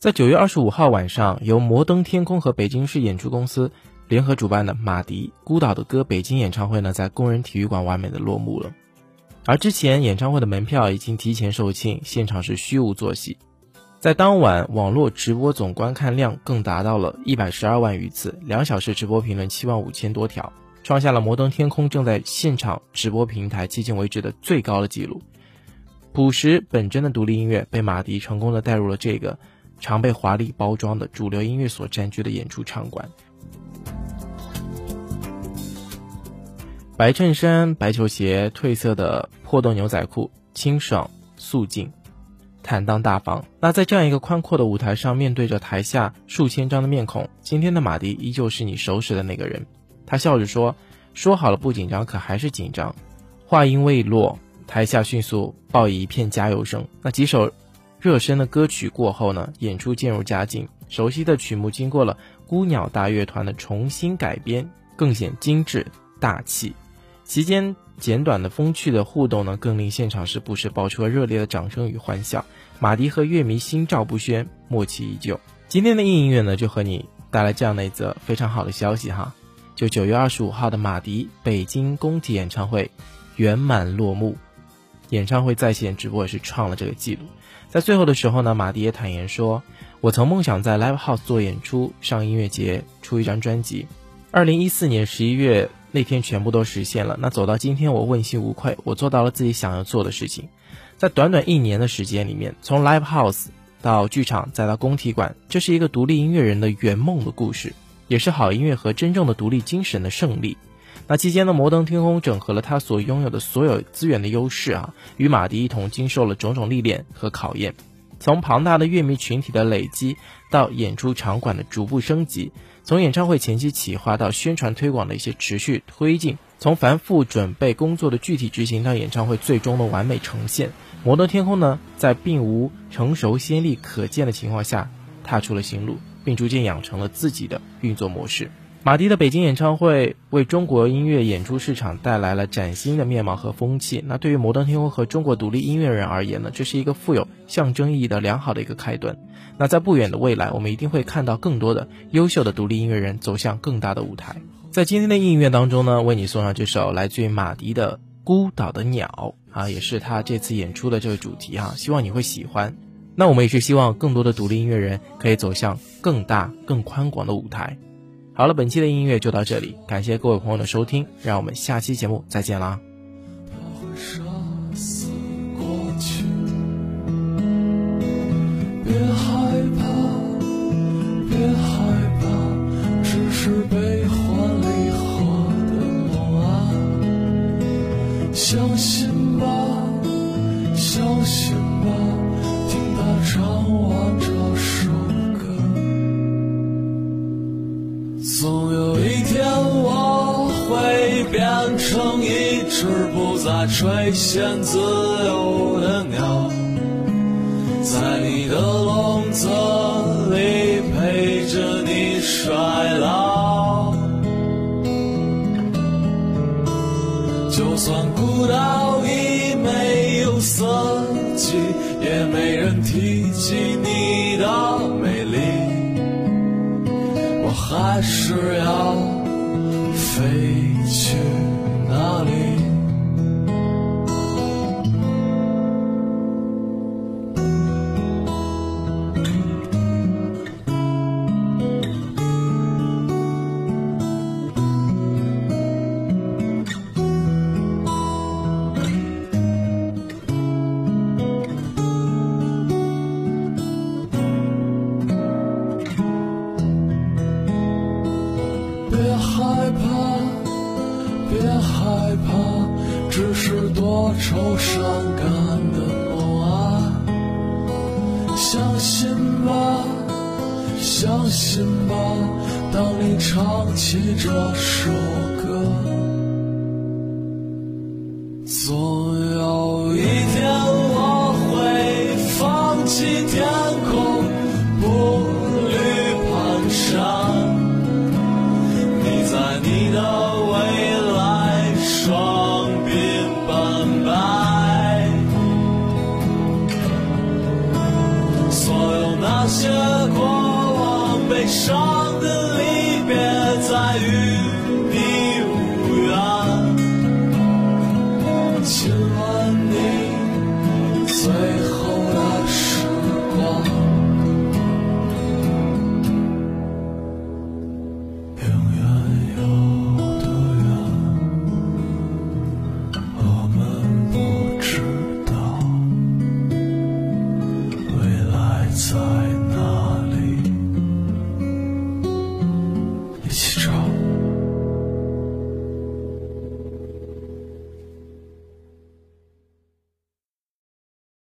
在九月二十五号晚上，由摩登天空和北京市演出公司联合主办的马迪《孤岛的歌》北京演唱会呢，在工人体育馆完美的落幕了。而之前演唱会的门票已经提前售罄，现场是虚无作戏。在当晚，网络直播总观看量更达到了一百十二万余次，两小时直播评论七万五千多条，创下了摩登天空正在现场直播平台迄今为止的最高的纪录。朴实本真的独立音乐被马迪成功的带入了这个常被华丽包装的主流音乐所占据的演出场馆。白衬衫、白球鞋、褪色的破洞牛仔裤，清爽素净，坦荡大方。那在这样一个宽阔的舞台上，面对着台下数千张的面孔，今天的马迪依旧是你熟识的那个人。他笑着说：“说好了不紧张，可还是紧张。”话音未落，台下迅速报以一片加油声。那几首热身的歌曲过后呢，演出渐入佳境。熟悉的曲目经过了孤鸟大乐团的重新改编，更显精致大气。期间简短的风趣的互动呢，更令现场是不时爆出了热烈的掌声与欢笑。马迪和乐迷心照不宣，默契依旧。今天的硬音乐呢，就和你带来这样的一则非常好的消息哈，就九月二十五号的马迪北京工体演唱会圆满落幕，演唱会在线直播也是创了这个记录。在最后的时候呢，马迪也坦言说：“我曾梦想在 Live House 做演出，上音乐节，出一张专辑。二零一四年十一月。”那天全部都实现了。那走到今天，我问心无愧，我做到了自己想要做的事情。在短短一年的时间里面，从 live house 到剧场，再到工体馆，这是一个独立音乐人的圆梦的故事，也是好音乐和真正的独立精神的胜利。那期间呢摩登天空整合了他所拥有的所有资源的优势啊，与马迪一同经受了种种历练和考验。从庞大的乐迷群体的累积，到演出场馆的逐步升级。从演唱会前期企划到宣传推广的一些持续推进，从繁复准备工作的具体执行到演唱会最终的完美呈现，摩登天空呢，在并无成熟先例可见的情况下，踏出了新路，并逐渐养成了自己的运作模式。马迪的北京演唱会为中国音乐演出市场带来了崭新的面貌和风气。那对于摩登天空和中国独立音乐人而言呢，这是一个富有象征意义的良好的一个开端。那在不远的未来，我们一定会看到更多的优秀的独立音乐人走向更大的舞台。在今天的音乐当中呢，为你送上这首来自于马迪的《孤岛的鸟》啊，也是他这次演出的这个主题哈，希望你会喜欢。那我们也是希望更多的独立音乐人可以走向更大、更宽广的舞台。好了，本期的音乐就到这里，感谢各位朋友的收听，让我们下期节目再见啦。别害怕，别害怕，只是悲是不再垂涎自由的鸟。在你的笼子里陪着你衰老，就算孤岛已没有四季，也没人提起你的美丽，我还是要飞去多愁善感的梦啊，相信吧，相信吧，当你唱起这首歌，总那些过往，悲伤的离别，在与你无缘。亲吻你最。